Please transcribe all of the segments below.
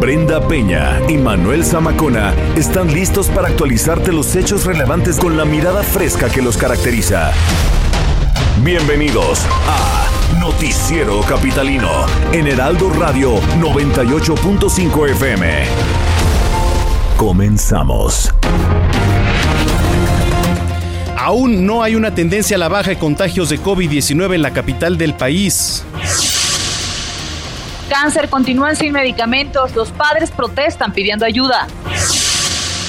Brenda Peña y Manuel Zamacona están listos para actualizarte los hechos relevantes con la mirada fresca que los caracteriza. Bienvenidos a Noticiero Capitalino en Heraldo Radio 98.5 FM. Comenzamos. Aún no hay una tendencia a la baja de contagios de COVID-19 en la capital del país. Cáncer continúan sin medicamentos. Los padres protestan pidiendo ayuda.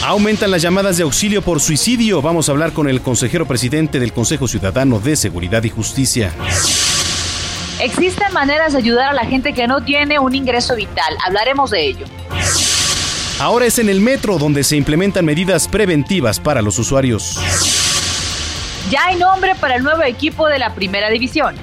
Aumentan las llamadas de auxilio por suicidio. Vamos a hablar con el consejero presidente del Consejo Ciudadano de Seguridad y Justicia. Existen maneras de ayudar a la gente que no tiene un ingreso vital. Hablaremos de ello. Ahora es en el metro donde se implementan medidas preventivas para los usuarios. Ya hay nombre para el nuevo equipo de la Primera División.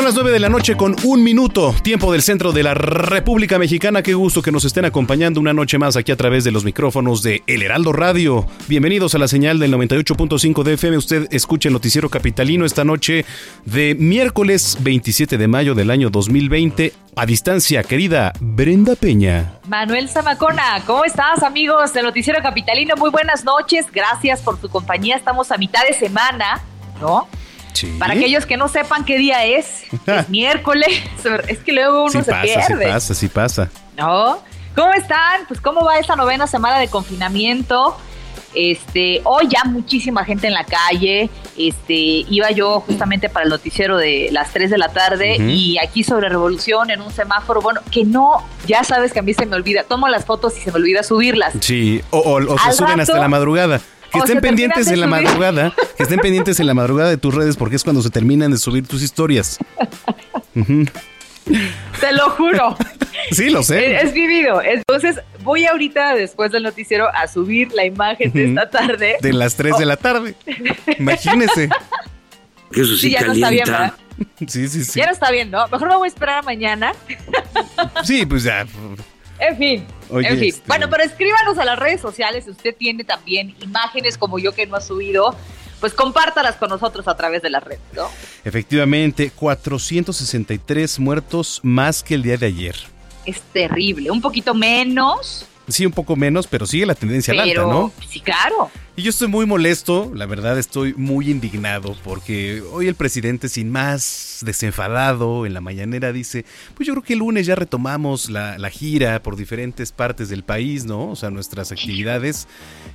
Son las 9 de la noche con un minuto, tiempo del centro de la República Mexicana. Qué gusto que nos estén acompañando una noche más aquí a través de los micrófonos de El Heraldo Radio. Bienvenidos a la señal del 98.5 de FM. Usted escucha el noticiero capitalino esta noche de miércoles 27 de mayo del año 2020. A distancia, querida Brenda Peña. Manuel Zamacona, ¿cómo estás, amigos del noticiero capitalino? Muy buenas noches. Gracias por su compañía. Estamos a mitad de semana, ¿no? Para aquellos que no sepan qué día es, es miércoles. Es que luego uno se pierde. Sí pasa, sí pasa. ¿No? ¿Cómo están? Pues cómo va esta novena semana de confinamiento. Este, hoy ya muchísima gente en la calle. Este, iba yo justamente para el noticiero de las 3 de la tarde y aquí sobre Revolución en un semáforo, bueno, que no, ya sabes que a mí se me olvida, tomo las fotos y se me olvida subirlas. Sí, o, se suben hasta la madrugada. Que estén pendientes en la madrugada, que estén pendientes en la madrugada de tus redes porque es cuando se terminan de subir tus historias. Te lo juro. sí, lo sé. Es, vivido. Entonces, voy ahorita, después del noticiero, a subir la imagen de esta tarde. De las 3 de la tarde. Imagínese. Eso sí, ya no está bien, ¿verdad? Sí, sí, sí. Ya no está bien, ¿no? Mejor me voy a esperar a mañana. sí, pues ya. En fin. en fin. Este, bueno, pero escríbanos a las redes sociales si usted tiene también imágenes como yo que no ha subido. Pues compártalas con nosotros a través de las redes, ¿no? Efectivamente, 463 muertos más que el día de ayer. Es terrible. Un poquito menos Sí, un poco menos, pero sigue la tendencia al alta, ¿no? Sí, claro. Y yo estoy muy molesto, la verdad estoy muy indignado porque hoy el presidente sin más desenfadado en la mañanera dice, pues yo creo que el lunes ya retomamos la, gira por diferentes partes del país, ¿no? O sea, nuestras actividades.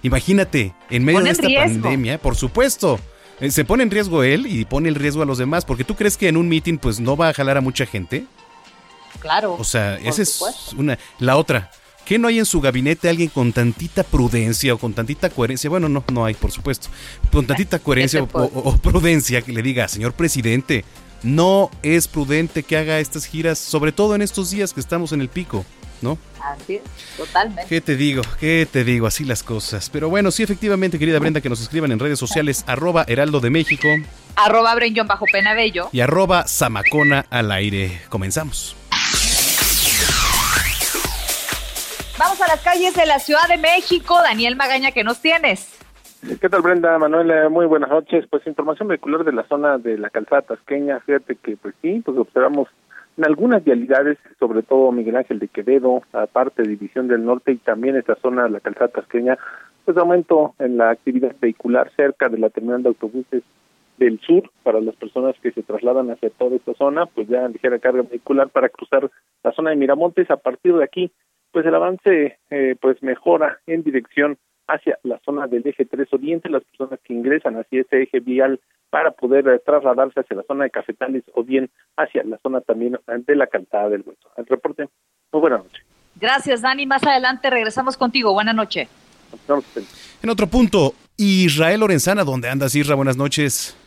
Imagínate, en medio de esta pandemia, por supuesto, eh, se pone en riesgo él y pone el riesgo a los demás, porque tú crees que en un meeting pues no va a jalar a mucha gente. Claro. O sea, esa es una. La otra, ¿Qué no hay en su gabinete alguien con tantita prudencia o con tantita coherencia? Bueno, no, no hay, por supuesto. Con tantita coherencia o, prudencia que le diga, señor presidente, no es prudente que haga estas giras, sobre todo en estos días que estamos en el pico, ¿no? Así es, totalmente. ¿Qué te digo? ¿Qué te digo? Así las cosas. Pero bueno, sí, efectivamente, querida Brenda, que nos escriban en redes sociales, arroba Heraldo de México. Arroba bajo Penabello. Y arroba Zamacona al aire. Comenzamos. Vamos a las calles de la Ciudad de México. Daniel Magaña, ¿qué nos tienes? ¿Qué tal, Brenda? Manuel, eh, muy buenas noches. Pues información vehicular de la zona de la calzada tasqueña. Fíjate que, pues sí, pues observamos en algunas vialidades, sobre todo Miguel Ángel de Quevedo, aparte de División del Norte y también esta zona de la calzada tasqueña, pues aumento en la actividad vehicular cerca de la terminal de autobuses del sur para las personas que se trasladan hacia toda esta zona, pues ya ligera carga vehicular para cruzar la zona de Miramontes. A partir de aquí, pues el avance eh, pues mejora en dirección hacia la zona del eje 3 Oriente, las personas que ingresan hacia ese eje vial para poder eh, trasladarse hacia la zona de Cafetales o bien hacia la zona también de la Calzada del Hueso. El reporte, muy buena noche. Gracias, Dani. Más adelante regresamos contigo. Buenas noches. En otro punto, Israel Lorenzana, ¿dónde andas, Isra? Buenas noches.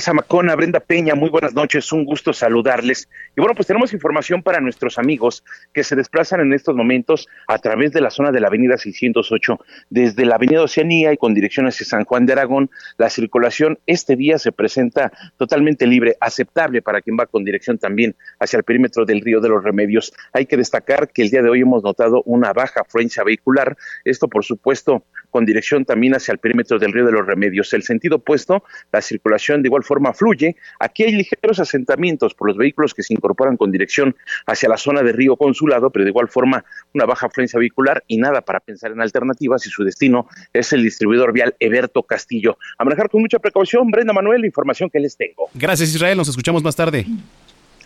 Zamacona, Brenda Peña, muy buenas noches, un gusto saludarles. Y bueno, pues tenemos información para nuestros amigos que se desplazan en estos momentos a través de la zona de la avenida 608, desde la avenida Oceanía y con dirección hacia San Juan de Aragón. La circulación este día se presenta totalmente libre, aceptable para quien va con dirección también hacia el perímetro del Río de los Remedios. Hay que destacar que el día de hoy hemos notado una baja afluencia vehicular, esto por supuesto con dirección también hacia el perímetro del Río de los Remedios. El sentido opuesto, la circulación de igual forma fluye. Aquí hay ligeros asentamientos por los vehículos que se incorporan con dirección hacia la zona de Río Consulado, pero de igual forma una baja afluencia vehicular y nada para pensar en alternativas si su destino es el distribuidor vial Eberto Castillo. A manejar con mucha precaución, Brenda Manuel, la información que les tengo. Gracias Israel, nos escuchamos más tarde.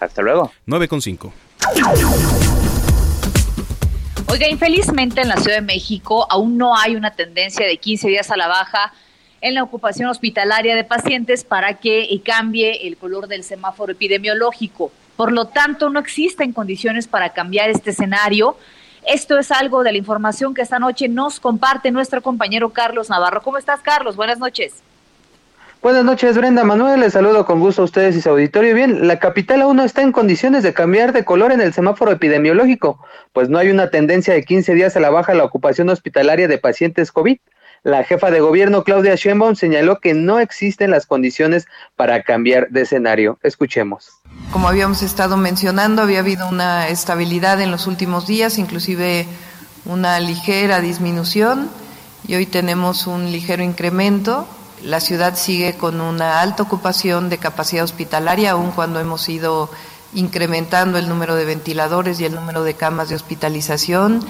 Hasta luego. 9 con 5. Oiga, infelizmente en la Ciudad de México aún no hay una tendencia de 15 días a la baja en la ocupación hospitalaria de pacientes para que cambie el color del semáforo epidemiológico. Por lo tanto, no existen condiciones para cambiar este escenario. Esto es algo de la información que esta noche nos comparte nuestro compañero Carlos Navarro. ¿Cómo estás, Carlos? Buenas noches. Buenas noches, Brenda Manuel. Les saludo con gusto a ustedes y su auditorio. Bien, la capital aún no está en condiciones de cambiar de color en el semáforo epidemiológico, pues no hay una tendencia de 15 días a la baja la ocupación hospitalaria de pacientes COVID. La jefa de gobierno, Claudia Sheinbaum, señaló que no existen las condiciones para cambiar de escenario. Escuchemos. Como habíamos estado mencionando, había habido una estabilidad en los últimos días, inclusive una ligera disminución, y hoy tenemos un ligero incremento. La ciudad sigue con una alta ocupación de capacidad hospitalaria, aun cuando hemos ido incrementando el número de ventiladores y el número de camas de hospitalización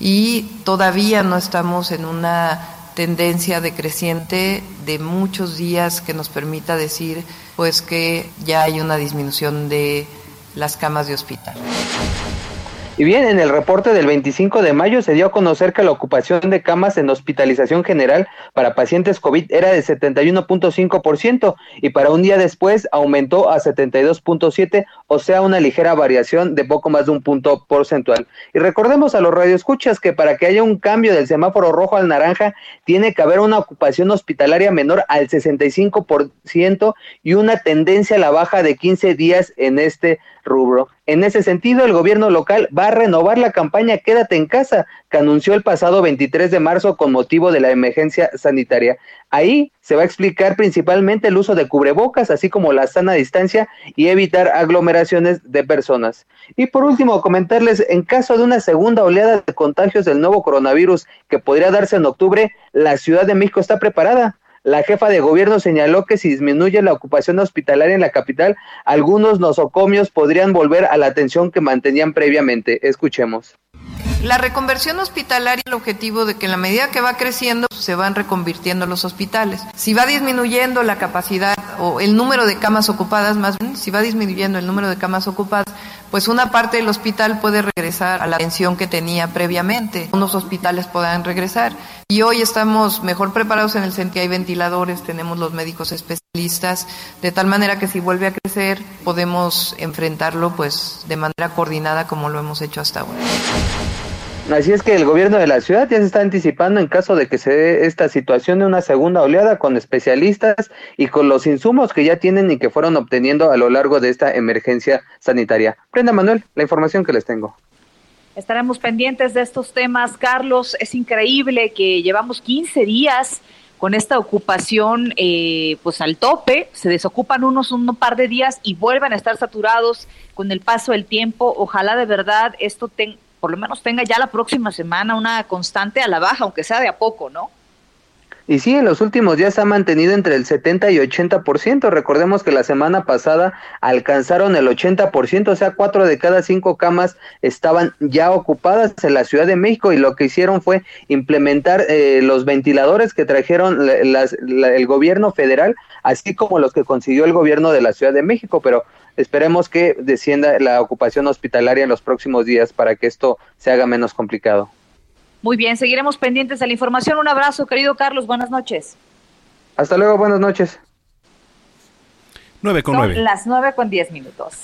y todavía no estamos en una tendencia decreciente de muchos días que nos permita decir pues que ya hay una disminución de las camas de hospital. Y bien, en el reporte del 25 de mayo se dio a conocer que la ocupación de camas en hospitalización general para pacientes COVID era de 71.5% y para un día después aumentó a 72.7%, o sea, una ligera variación de poco más de un punto porcentual. Y recordemos a los radioescuchas que para que haya un cambio del semáforo rojo al naranja, tiene que haber una ocupación hospitalaria menor al 65% y una tendencia a la baja de 15 días en este rubro. En ese sentido, el gobierno local va a renovar la campaña Quédate en casa, que anunció el pasado 23 de marzo con motivo de la emergencia sanitaria. Ahí se va a explicar principalmente el uso de cubrebocas, así como la sana distancia y evitar aglomeraciones de personas. Y por último, comentarles, en caso de una segunda oleada de contagios del nuevo coronavirus que podría darse en octubre, la Ciudad de México está preparada. La jefa de gobierno señaló que si disminuye la ocupación hospitalaria en la capital, algunos nosocomios podrían volver a la atención que mantenían previamente. Escuchemos. La reconversión hospitalaria, el objetivo de que en la medida que va creciendo se van reconvirtiendo los hospitales. Si va disminuyendo la capacidad o el número de camas ocupadas, más bien, si va disminuyendo el número de camas ocupadas, pues una parte del hospital puede regresar a la atención que tenía previamente. Unos hospitales puedan regresar. Y hoy estamos mejor preparados en el sentido hay ventiladores, tenemos los médicos especialistas, de tal manera que si vuelve a crecer podemos enfrentarlo pues de manera coordinada como lo hemos hecho hasta ahora. Así es que el gobierno de la ciudad ya se está anticipando en caso de que se dé esta situación de una segunda oleada con especialistas y con los insumos que ya tienen y que fueron obteniendo a lo largo de esta emergencia sanitaria. Prenda Manuel, la información que les tengo. Estaremos pendientes de estos temas, Carlos. Es increíble que llevamos 15 días con esta ocupación eh, pues al tope, se desocupan unos un par de días y vuelven a estar saturados con el paso del tiempo. Ojalá de verdad esto tenga por lo menos tenga ya la próxima semana una constante a la baja, aunque sea de a poco, ¿no? Y sí, en los últimos días se ha mantenido entre el 70 y 80%. Recordemos que la semana pasada alcanzaron el 80%, o sea, cuatro de cada cinco camas estaban ya ocupadas en la Ciudad de México y lo que hicieron fue implementar eh, los ventiladores que trajeron el gobierno federal, así como los que consiguió el gobierno de la Ciudad de México, pero esperemos que descienda la ocupación hospitalaria en los próximos días para que esto se haga menos complicado. Muy bien, seguiremos pendientes de la información. Un abrazo, querido Carlos. Buenas noches. Hasta luego, buenas noches. 9 con Son Las 9 con 10 minutos.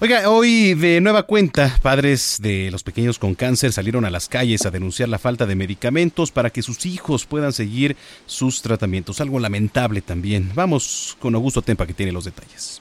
Oiga, hoy de nueva cuenta, padres de los pequeños con cáncer salieron a las calles a denunciar la falta de medicamentos para que sus hijos puedan seguir sus tratamientos. Algo lamentable también. Vamos con Augusto Tempa que tiene los detalles.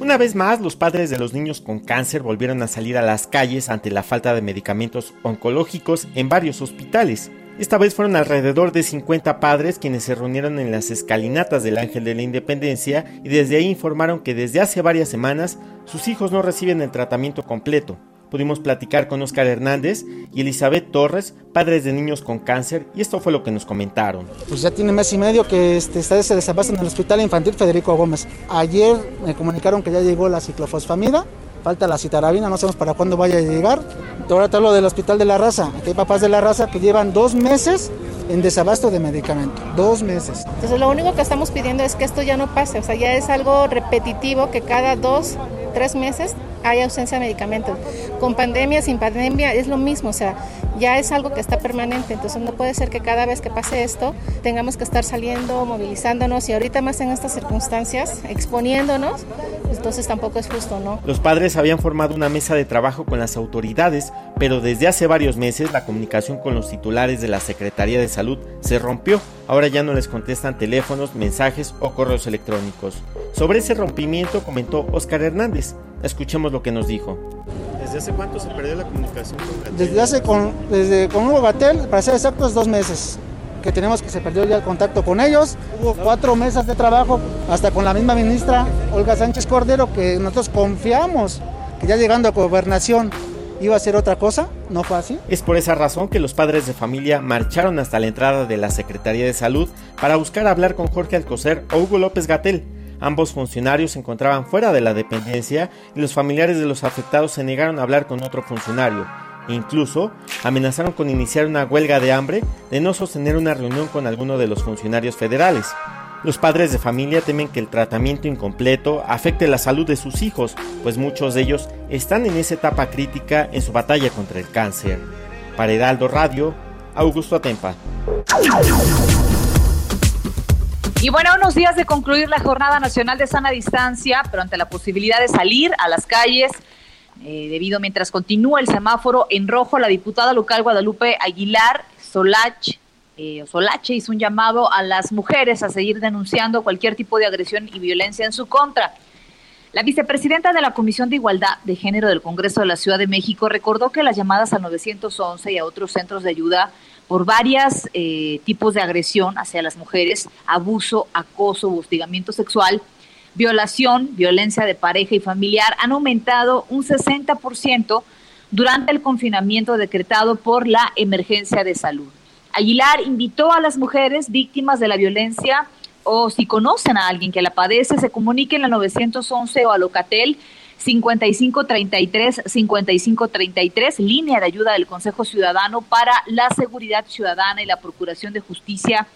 Una vez más, los padres de los niños con cáncer volvieron a salir a las calles ante la falta de medicamentos oncológicos en varios hospitales. Esta vez fueron alrededor de 50 padres quienes se reunieron en las escalinatas del Ángel de la Independencia y desde ahí informaron que desde hace varias semanas sus hijos no reciben el tratamiento completo. Pudimos platicar con Oscar Hernández y Elizabeth Torres, padres de niños con cáncer, y esto fue lo que nos comentaron. Pues ya tiene mes y medio que este, desabasto en el Hospital Infantil Federico Gómez. Ayer me comunicaron que ya llegó la ciclofosfamida falta la citarabina, no sabemos para cuándo vaya a llegar. Ahora te hablo del Hospital de la Raza. Aquí hay papás de la raza que llevan dos meses en desabasto de medicamento, dos meses. Entonces lo único que estamos pidiendo es que esto ya no pase, o sea, ya es algo repetitivo que cada dos, tres meses hay ausencia de medicamentos. Con pandemia, sin pandemia, es lo mismo, o sea, ya es algo que está permanente, entonces no puede ser que cada vez que pase esto tengamos que estar saliendo, movilizándonos y ahorita más en estas circunstancias, exponiéndonos, entonces tampoco es justo, ¿no? Los padres habían formado una mesa de trabajo con las autoridades, pero desde hace varios meses la comunicación con los titulares de la Secretaría de Salud se rompió. Ahora ya no les contestan teléfonos, mensajes o correos electrónicos. Sobre ese rompimiento comentó Oscar Hernández. Escuchemos lo que nos dijo. ¿Desde hace cuánto se perdió la comunicación con Gatel? Desde hace con, desde con Hugo Gatel, para ser exactos, dos meses que tenemos que se perdió ya el contacto con ellos. Hubo cuatro mesas de trabajo, hasta con la misma ministra Olga Sánchez Cordero, que nosotros confiamos que ya llegando a gobernación iba a ser otra cosa, no fue así. Es por esa razón que los padres de familia marcharon hasta la entrada de la Secretaría de Salud para buscar hablar con Jorge Alcocer o Hugo López Gatel. Ambos funcionarios se encontraban fuera de la dependencia y los familiares de los afectados se negaron a hablar con otro funcionario. Incluso amenazaron con iniciar una huelga de hambre de no sostener una reunión con alguno de los funcionarios federales. Los padres de familia temen que el tratamiento incompleto afecte la salud de sus hijos, pues muchos de ellos están en esa etapa crítica en su batalla contra el cáncer. Para Heraldo Radio, Augusto Atempa. Y bueno, unos días de concluir la Jornada Nacional de Sana Distancia, pero ante la posibilidad de salir a las calles, eh, debido mientras continúa el semáforo en rojo, la diputada local Guadalupe Aguilar Solach eh, Solache hizo un llamado a las mujeres a seguir denunciando cualquier tipo de agresión y violencia en su contra. La vicepresidenta de la Comisión de Igualdad de Género del Congreso de la Ciudad de México recordó que las llamadas al 911 y a otros centros de ayuda por varios eh, tipos de agresión hacia las mujeres, abuso, acoso, hostigamiento sexual, violación, violencia de pareja y familiar han aumentado un 60% durante el confinamiento decretado por la emergencia de salud. Aguilar invitó a las mujeres víctimas de la violencia o si conocen a alguien que la padece, se comuniquen a 911 o a Locatel 5533 5533, línea de ayuda del Consejo Ciudadano para la Seguridad Ciudadana y la Procuración de Justicia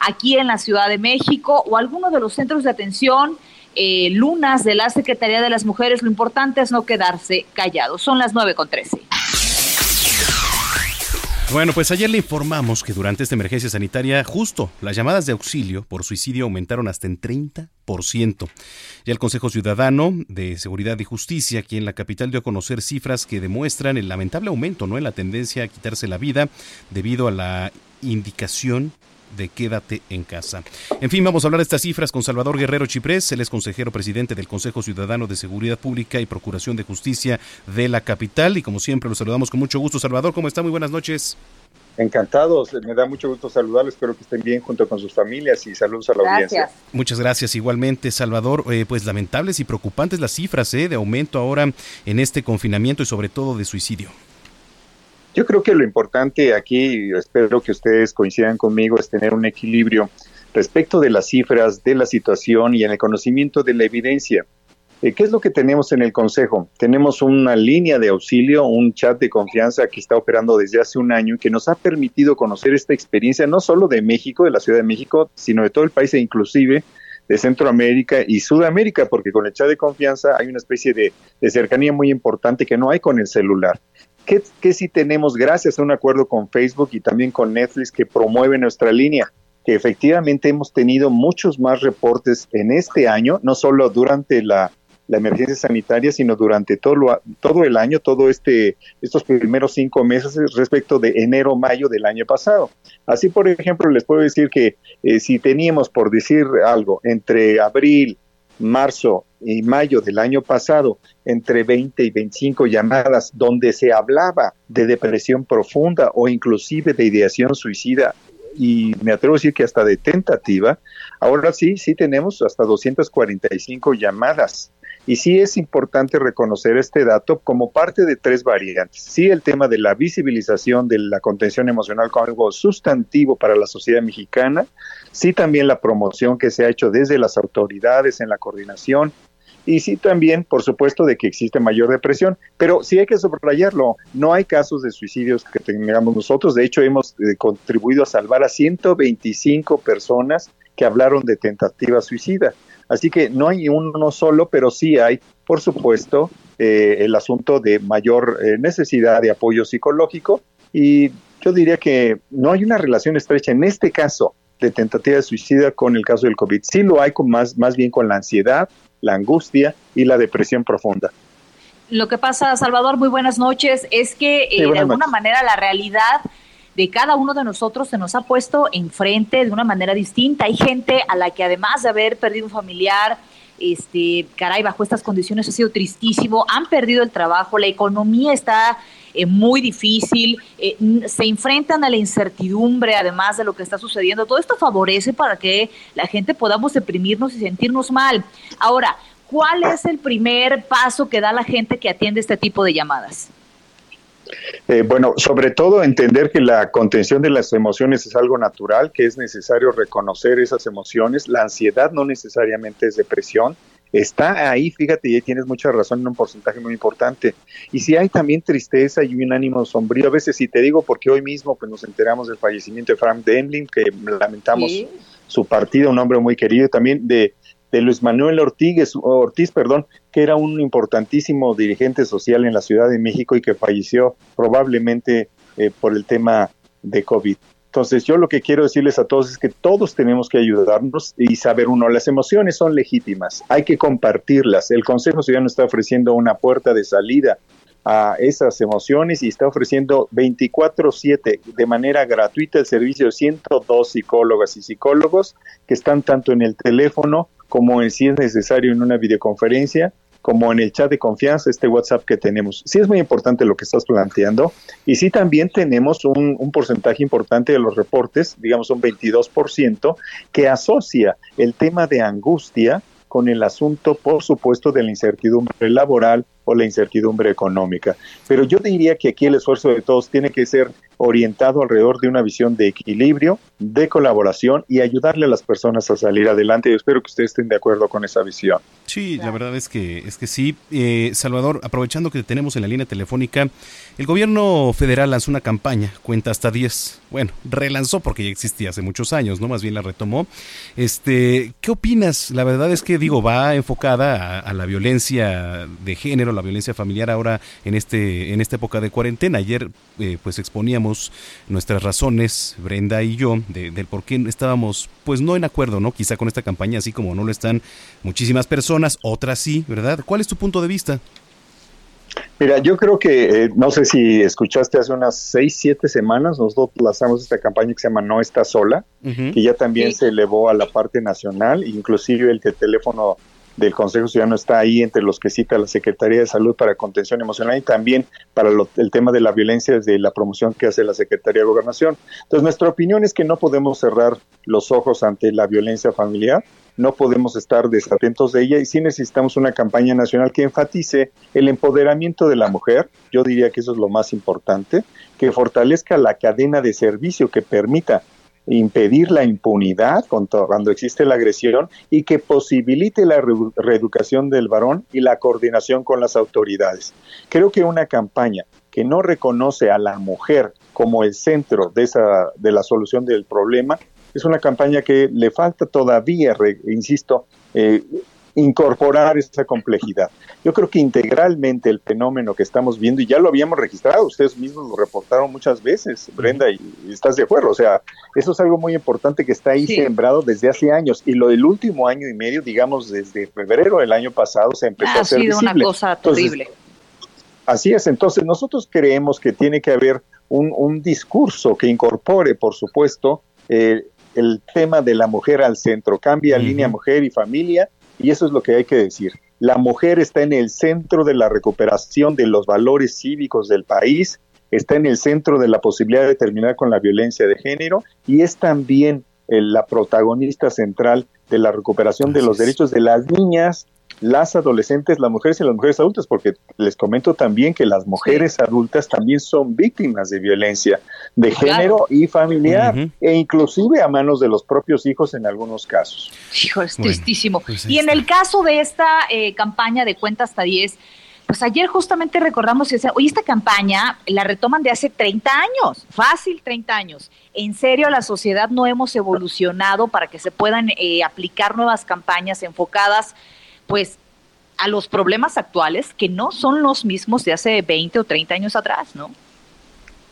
aquí en la Ciudad de México o alguno de los centros de atención eh, lunas de la Secretaría de las Mujeres. Lo importante es no quedarse callados. Son las 9 con 13. Bueno, pues ayer le informamos que durante esta emergencia sanitaria, justo las llamadas de auxilio por suicidio aumentaron hasta en 30%. Ya el Consejo Ciudadano de Seguridad y Justicia, aquí en la capital, dio a conocer cifras que demuestran el lamentable aumento ¿no? en la tendencia a quitarse la vida debido a la indicación de quédate en casa. En fin, vamos a hablar de estas cifras con Salvador Guerrero Chiprés, él es consejero presidente del Consejo Ciudadano de Seguridad Pública y Procuración de Justicia de la capital y como siempre lo saludamos con mucho gusto. Salvador, ¿cómo está? Muy buenas noches. Encantados, me da mucho gusto saludarles, espero que estén bien junto con sus familias y saludos a la audiencia. Muchas gracias igualmente, Salvador. Eh, pues lamentables y preocupantes las cifras eh, de aumento ahora en este confinamiento y sobre todo de suicidio. Yo creo que lo importante aquí, espero que ustedes coincidan conmigo, es tener un equilibrio respecto de las cifras, de la situación y en el conocimiento de la evidencia. Eh, ¿Qué es lo que tenemos en el Consejo? Tenemos una línea de auxilio, un chat de confianza que está operando desde hace un año y que nos ha permitido conocer esta experiencia no solo de México, de la Ciudad de México, sino de todo el país e inclusive de Centroamérica y Sudamérica, porque con el chat de confianza hay una especie de cercanía muy importante que no hay con el celular. ¿Qué, ¿Qué sí tenemos gracias a un acuerdo con Facebook y también con Netflix que promueve nuestra línea? Que efectivamente hemos tenido muchos más reportes en este año, no solo durante la, la emergencia sanitaria, sino durante todo, todo el año, todo este, estos primeros cinco meses respecto de enero, mayo del año pasado. Así, por ejemplo, les puedo decir que eh, si teníamos, por decir algo, entre abril, marzo y mayo del año pasado, entre 20 y 25 llamadas donde se hablaba de depresión profunda o inclusive de ideación suicida y me atrevo a decir que hasta de tentativa, ahora sí, sí tenemos hasta 245 llamadas. Y sí es importante reconocer este dato como parte de tres variantes. Sí, el tema de la visibilización de la contención emocional como algo sustantivo para la sociedad mexicana. Sí, también la promoción que se ha hecho desde las autoridades en la coordinación. Y sí también, por supuesto, de que existe mayor depresión, pero sí hay que subrayarlo, no hay casos de suicidios que tengamos nosotros, de hecho hemos eh, contribuido a salvar a 125 personas que hablaron de tentativa suicida, así que no hay uno solo, pero sí hay, por supuesto, eh, el asunto de mayor eh, necesidad de apoyo psicológico y yo diría que no hay una relación estrecha en este caso de tentativa de suicida con el caso del COVID. Sí lo hay con más, más bien con la ansiedad, la angustia y la depresión profunda. Lo que pasa, Salvador, muy buenas noches, es que eh, de alguna manera la realidad de cada uno de nosotros se nos ha puesto enfrente de una manera distinta. Hay gente a la que además de haber perdido un familiar, este, caray, bajo estas condiciones ha sido tristísimo, han perdido el trabajo, la economía está eh, muy difícil, eh, se enfrentan a la incertidumbre además de lo que está sucediendo. Todo esto favorece para que la gente podamos deprimirnos y sentirnos mal. Ahora, ¿cuál es el primer paso que da la gente que atiende este tipo de llamadas? Eh, bueno, sobre todo entender que la contención de las emociones es algo natural, que es necesario reconocer esas emociones. La ansiedad no necesariamente es depresión, está ahí, fíjate, y tienes mucha razón en un porcentaje muy importante. Y si hay también tristeza y un ánimo sombrío, a veces si te digo porque hoy mismo pues nos enteramos del fallecimiento de Frank Demling, que lamentamos su partida, un hombre muy querido, también de, de Luis Manuel Ortiz, Ortiz, perdón, que era un importantísimo dirigente social en la Ciudad de México y que falleció probablemente eh, por el tema de COVID. Entonces, yo lo que quiero decirles a todos es que todos tenemos que ayudarnos y saber, uno, las emociones son legítimas, hay que compartirlas. El Consejo Ciudadano está ofreciendo una puerta de salida a esas emociones y está ofreciendo 24/7 de manera gratuita el servicio de 102 psicólogas y psicólogos que están tanto en el teléfono como en si es necesario en una videoconferencia como en el chat de confianza, este WhatsApp que tenemos. Sí es muy importante lo que estás planteando y sí también tenemos un, un porcentaje importante de los reportes, digamos un 22%, que asocia el tema de angustia con el asunto, por supuesto, de la incertidumbre laboral o la incertidumbre económica. Pero yo diría que aquí el esfuerzo de todos tiene que ser orientado alrededor de una visión de equilibrio, de colaboración y ayudarle a las personas a salir adelante. Yo espero que ustedes estén de acuerdo con esa visión. Sí, la verdad es que es que sí. Eh, Salvador, aprovechando que tenemos en la línea telefónica, el gobierno federal lanzó una campaña, cuenta hasta 10. Bueno, relanzó porque ya existía hace muchos años, ¿no? Más bien la retomó. Este, ¿qué opinas? La verdad es que digo, va enfocada a, la violencia de género, la violencia familiar ahora en este en esta época de cuarentena. Ayer eh, pues exponíamos nuestras razones, Brenda y yo, del por qué estábamos, pues no en acuerdo, ¿no? Quizá con esta campaña, así como no lo están muchísimas personas, otras sí, ¿verdad? ¿Cuál es tu punto de vista? Mira, yo creo que, eh, no sé si escuchaste hace unas seis, siete semanas, nosotros lanzamos esta campaña que se llama No está sola, que ya también se elevó a la parte nacional, inclusive el teléfono del Consejo Ciudadano está ahí entre los que cita la Secretaría de Salud para contención emocional y también para el tema de la violencia desde la promoción que hace la Secretaría de Gobernación. Entonces, nuestra opinión es que no podemos cerrar los ojos ante la violencia familiar, no podemos estar desatentos de ella y sí necesitamos una campaña nacional que enfatice el empoderamiento de la mujer, yo diría que eso es lo más importante, que fortalezca la cadena de servicio que permita impedir la impunidad cuando existe la agresión y que posibilite la reeducación del varón y la coordinación con las autoridades. Creo que una campaña que no reconoce a la mujer como el centro de, esa, de la solución del problema es una campaña que le falta todavía, insisto, eh, incorporar esa complejidad. Yo creo que integralmente el fenómeno que estamos viendo, y ya lo habíamos registrado, ustedes mismos lo reportaron muchas veces, Brenda, y, estás de acuerdo, o sea, eso es algo muy importante que está ahí sembrado desde hace años, y lo del último año y medio, digamos, desde febrero del año pasado, se empezó a hacer sido una cosa terrible. Así es, entonces nosotros creemos que tiene que haber un, discurso que incorpore, por supuesto, eh, el tema de la mujer al centro, cambia línea mujer y familia, y eso es lo que hay que decir. La mujer está en el centro de la recuperación de los valores cívicos del país, está en el centro de la posibilidad de terminar con la violencia de género y es también eh, la protagonista central de la recuperación de los derechos de las niñas, las adolescentes, las mujeres y las mujeres adultas, porque les comento también que las mujeres adultas también son víctimas de violencia de género y familiar, e inclusive a manos de los propios hijos en algunos casos. Hijo, es tristísimo. Pues y en el caso de esta eh, campaña de cuenta hasta 10, pues ayer justamente recordamos decía, oye, esta campaña la retoman de hace 30 años, fácil 30 años. En serio, la sociedad no hemos evolucionado para que se puedan eh, aplicar nuevas campañas enfocadas pues a los problemas actuales que no son los mismos de hace 20 o 30 años atrás, ¿no?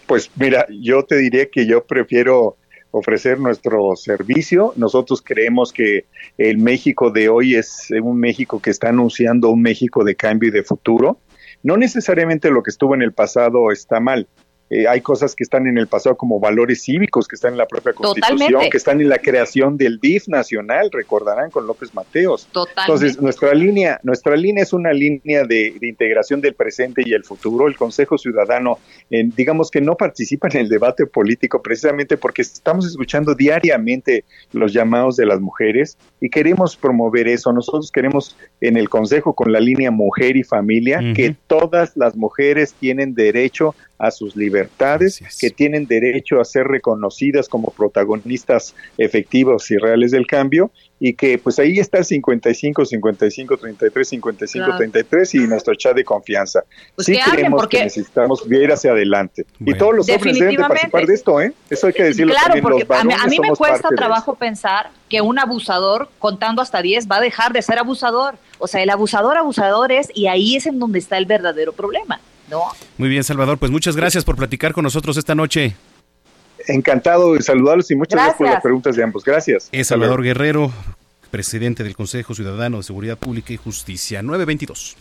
Pues mira, yo te diría que yo prefiero ofrecer nuestro servicio. Nosotros creemos que el México de hoy es un México que está anunciando un México de cambio y de futuro. No necesariamente lo que estuvo en el pasado está mal. Eh, hay cosas que están en el pasado como valores cívicos que están en la propia constitución, que están en la creación del DIF nacional, recordarán con López Mateos. Entonces, nuestra línea, nuestra línea es una línea de, integración del presente y el futuro. El Consejo Ciudadano, digamos que no participa en el debate político precisamente porque estamos escuchando diariamente los llamados de las mujeres y queremos promover eso. Nosotros queremos en el Consejo con la línea mujer y familia que todas las mujeres tienen derecho a sus libertades, que tienen derecho a ser reconocidas como protagonistas efectivos y reales del cambio y que pues ahí está el 55 55 33 55 33 y nuestro chat de confianza. Pues sí creemos que necesitamos ir hacia adelante. Y todos los hombres deben participar de esto, ¿eh? Eso hay que decirlo claro, porque a mí, me cuesta trabajo pensar que un abusador contando hasta 10 va a dejar de ser abusador. O sea, el abusador abusador es y ahí es en donde está el verdadero problema. Muy bien, Salvador, pues muchas gracias por platicar con nosotros esta noche. Encantado de saludarlos y muchas gracias, por las preguntas de ambos. Gracias. Es Salvador Guerrero, presidente del Consejo Ciudadano de Seguridad Pública y Justicia, 922.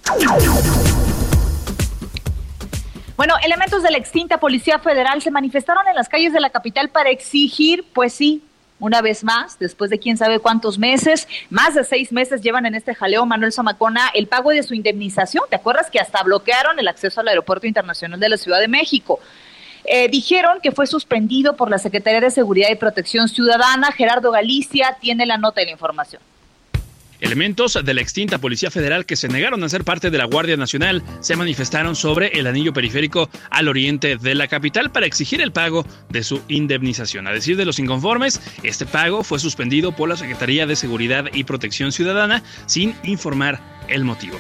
Bueno, elementos de la extinta Policía Federal se manifestaron en las calles de la capital para exigir, pues sí, una vez más, después de quién sabe cuántos meses, más de seis meses llevan en este jaleo Manuel Zamacona el pago de su indemnización. ¿Te acuerdas que hasta bloquearon el acceso al Aeropuerto Internacional de la Ciudad de México? Eh, dijeron que fue suspendido por la Secretaría de Seguridad y Protección Ciudadana. Gerardo Galicia tiene la nota de la información. Elementos de la extinta Policía Federal que se negaron a ser parte de la Guardia Nacional se manifestaron sobre el anillo periférico al oriente de la capital para exigir el pago de su indemnización. A decir de los inconformes, este pago fue suspendido por la Secretaría de Seguridad y Protección Ciudadana sin informar el motivo.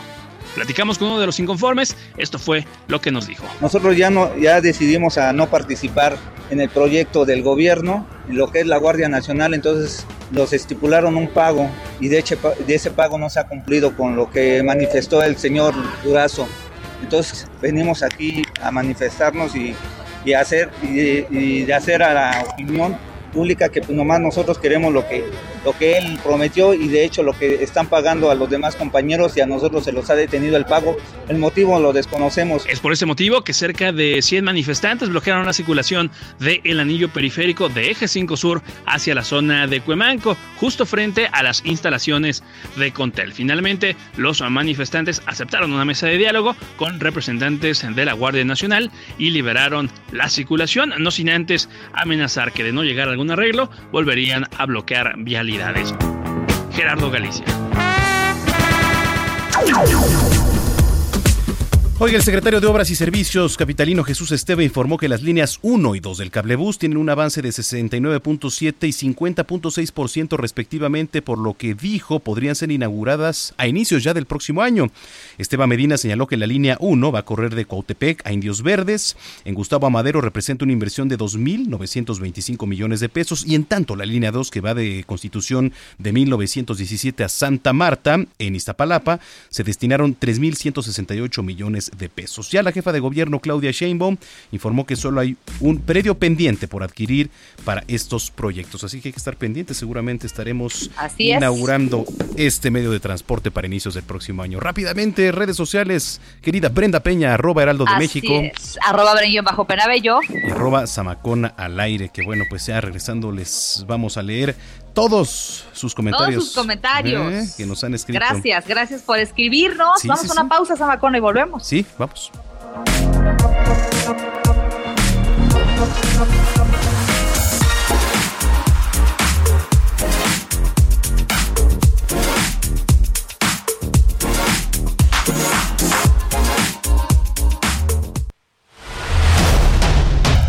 Platicamos con uno de los inconformes, esto fue lo que nos dijo. Nosotros ya, no, ya decidimos a no participar en el proyecto del gobierno, lo que es la Guardia Nacional, entonces nos estipularon un pago y de, de ese pago no se ha cumplido con lo que manifestó el señor Durazo. Entonces venimos aquí a manifestarnos y, y hacer, y, de hacer a la opinión pública que pues nomás nosotros queremos lo que lo que él prometió y de hecho lo que están pagando a los demás compañeros y a nosotros se los ha detenido el pago. El motivo lo desconocemos. Es por ese motivo que cerca de 100 manifestantes bloquearon la circulación del anillo periférico de Eje 5 Sur hacia la zona de Cuemanco, justo frente a las instalaciones de Contel. Finalmente, los manifestantes aceptaron una mesa de diálogo con representantes de la Guardia Nacional y liberaron la circulación, no sin antes amenazar que de no llegar a algún arreglo volverían a bloquear vialidad. Gerardo Galicia. Oiga, el secretario de Obras y Servicios capitalino Jesús Esteve informó que las líneas 1 y 2 del cablebús tienen un avance de 69.7 y 50.6% respectivamente, por lo que dijo podrían ser inauguradas a inicios ya del próximo año. Esteban Medina señaló que la línea 1 va a correr de Cautepec a Indios Verdes. En Gustavo Amadero representa una inversión de 2.925 millones de pesos y en tanto la línea 2 que va de Constitución de 1917 a Santa Marta en Iztapalapa se destinaron 3.168 millones de pesos. Ya la jefa de gobierno Claudia Sheinbaum informó que solo hay un predio pendiente por adquirir para estos proyectos, así que hay que estar pendientes, seguramente estaremos inaugurando este medio de transporte para inicios del próximo año. Rápidamente, redes sociales, querida Brenda Peña, arroba Heraldo de México. Es, arroba Bajo Penabello. Y arroba Zamacona al aire, que bueno, pues ya regresando les vamos a leer todos sus comentarios. Todos sus comentarios. ¿eh? Que nos han escrito. Gracias, gracias por escribirnos. vamos a una pausa, Samacona, y volvemos. Sí, vamos.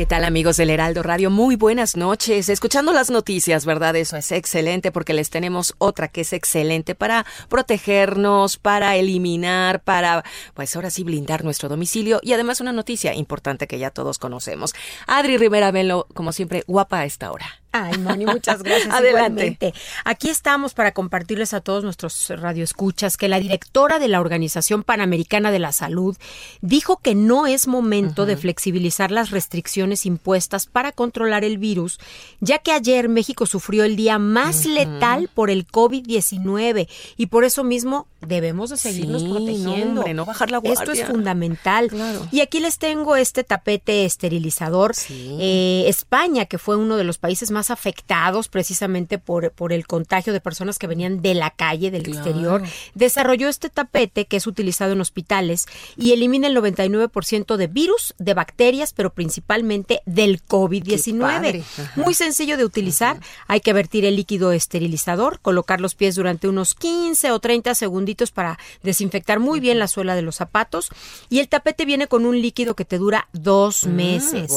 ¿Qué tal amigos del Heraldo Radio? Muy buenas noches. Escuchando las noticias, ¿verdad? Eso es excelente porque les tenemos otra que es excelente para protegernos, para eliminar, para, pues ahora sí, blindar nuestro domicilio y además una noticia importante que ya todos conocemos. Adri Rivera Velo, como siempre, guapa a esta hora. Ay, Moni, muchas gracias. Adelante. Aquí estamos para compartirles a todos nuestros radioescuchas que la directora de la Organización Panamericana de la Salud dijo que no es momento de flexibilizar las restricciones impuestas para controlar el virus, ya que ayer México sufrió el día más letal por el COVID-19 y por eso mismo debemos de seguirnos protegiendo. No, no bajar la guardia. Esto es fundamental. Y aquí les tengo este tapete esterilizador. Eh, España, que fue uno de los países más afectados precisamente por, por el contagio de personas que venían de la calle, del exterior, desarrolló este tapete que es utilizado en hospitales y elimina el 99% de virus, de bacterias, pero principalmente del COVID-19. Muy sencillo de utilizar. Hay que vertir el líquido esterilizador, colocar los pies durante unos 15 o 30 segunditos para desinfectar muy bien la suela de los zapatos. Y el tapete viene con un líquido que te dura dos mm, meses.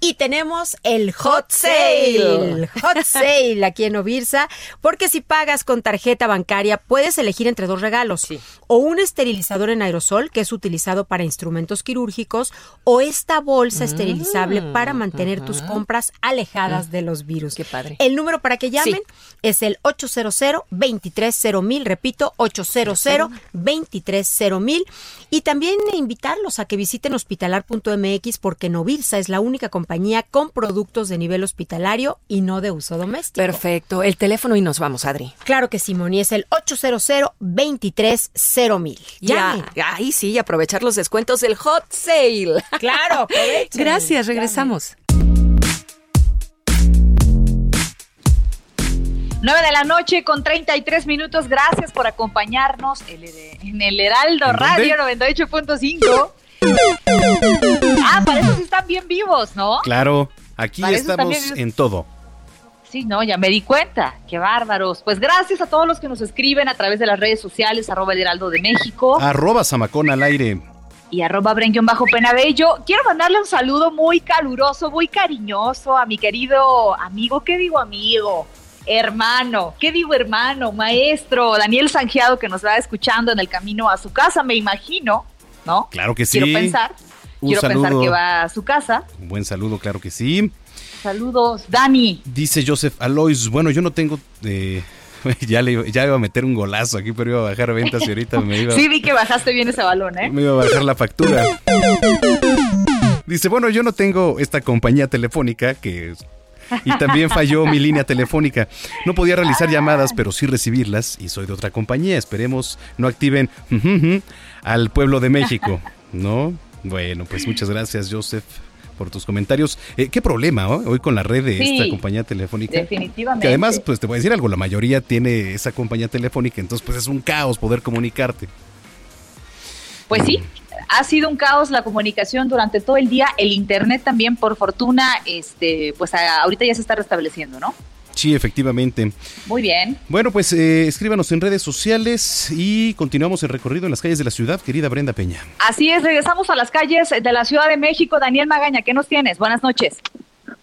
Y tenemos el hot sale hot sale aquí en Ovirsa, porque si pagas con tarjeta bancaria puedes elegir entre dos regalos, o un esterilizador en aerosol que es utilizado para instrumentos quirúrgicos, o esta bolsa esterilizable mm, para mantener tus compras alejadas mm. de los virus. Qué padre. El número para que llamen es el 800 230 repito, 800 230 y también invitarlos a que visiten hospitalar.mx porque en Ovirsa es la única compañía con productos de nivel hospitalario y no de uso doméstico. Perfecto. El teléfono y nos vamos, Adri. Claro que sí, Moni, es el 800 230 Ya, ahí sí, aprovechar los descuentos del hot sale. Claro, Gracias, regresamos. 9 de la noche con 33 minutos. Gracias por acompañarnos en el Heraldo Radio 98.5. ah, parece que están bien vivos, ¿no? Claro, aquí estamos en todo. Sí, no, ya me di cuenta. Qué bárbaros. Pues gracias a todos los que nos escriben a través de las redes sociales, arroba el Heraldo de México. Arroba Zamacón al aire. Y arroba bajo Penabello. Quiero mandarle un saludo muy caluroso, muy cariñoso a mi querido amigo. ¿Qué digo amigo? Hermano. ¿Qué digo hermano? Maestro. Daniel Sanjeado que nos va escuchando en el camino a su casa, me imagino. ¿No? Claro que sí. Quiero pensar. quiero pensar que va a su casa. Un buen saludo, claro que sí. Saludos, Dani. Dice Joseph Alois, bueno, yo no tengo... Eh, ya, le, ya iba a meter un golazo aquí, pero iba a bajar ventas y ahorita me iba... sí, vi que bajaste bien ese balón, ¿eh? Me iba a bajar la factura. Dice, bueno, yo no tengo esta compañía telefónica que... Y también falló mi línea telefónica. No podía realizar llamadas, pero sí recibirlas. Y soy de otra compañía. Esperemos no activen al pueblo de México. ¿No? Bueno, pues muchas gracias, Joseph por tus comentarios. Eh, ¿Qué problema hoy con la red de esta compañía telefónica? Definitivamente. Que además, pues te voy a decir algo, la mayoría tiene esa compañía telefónica, entonces pues es un caos poder comunicarte. Pues sí, ha sido un caos la comunicación durante todo el día, el internet también, por fortuna, este, pues ahorita ya se está restableciendo, ¿no? Sí, efectivamente. Muy bien. Bueno, pues eh, escríbanos en redes sociales y continuamos el recorrido en las calles de la ciudad, querida Brenda Peña. Así es, regresamos a las calles de la Ciudad de México. Daniel Magaña, ¿qué nos tienes? Buenas noches.